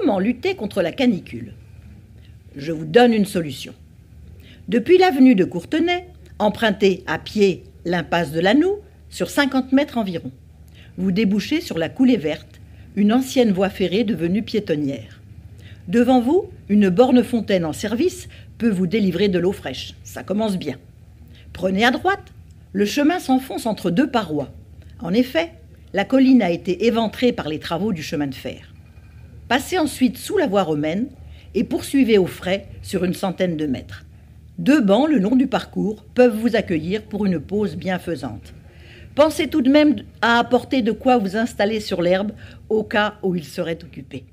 comment lutter contre la canicule Je vous donne une solution. Depuis l'avenue de Courtenay, empruntez à pied l'impasse de Lanoux sur 50 mètres environ. Vous débouchez sur la coulée verte, une ancienne voie ferrée devenue piétonnière. Devant vous, une borne fontaine en service peut vous délivrer de l'eau fraîche. Ça commence bien. Prenez à droite. Le chemin s'enfonce entre deux parois. En effet, la colline a été éventrée par les travaux du chemin de fer. Passez ensuite sous la voie romaine et poursuivez au frais sur une centaine de mètres. Deux bancs le long du parcours peuvent vous accueillir pour une pause bienfaisante. Pensez tout de même à apporter de quoi vous installer sur l'herbe au cas où il serait occupé.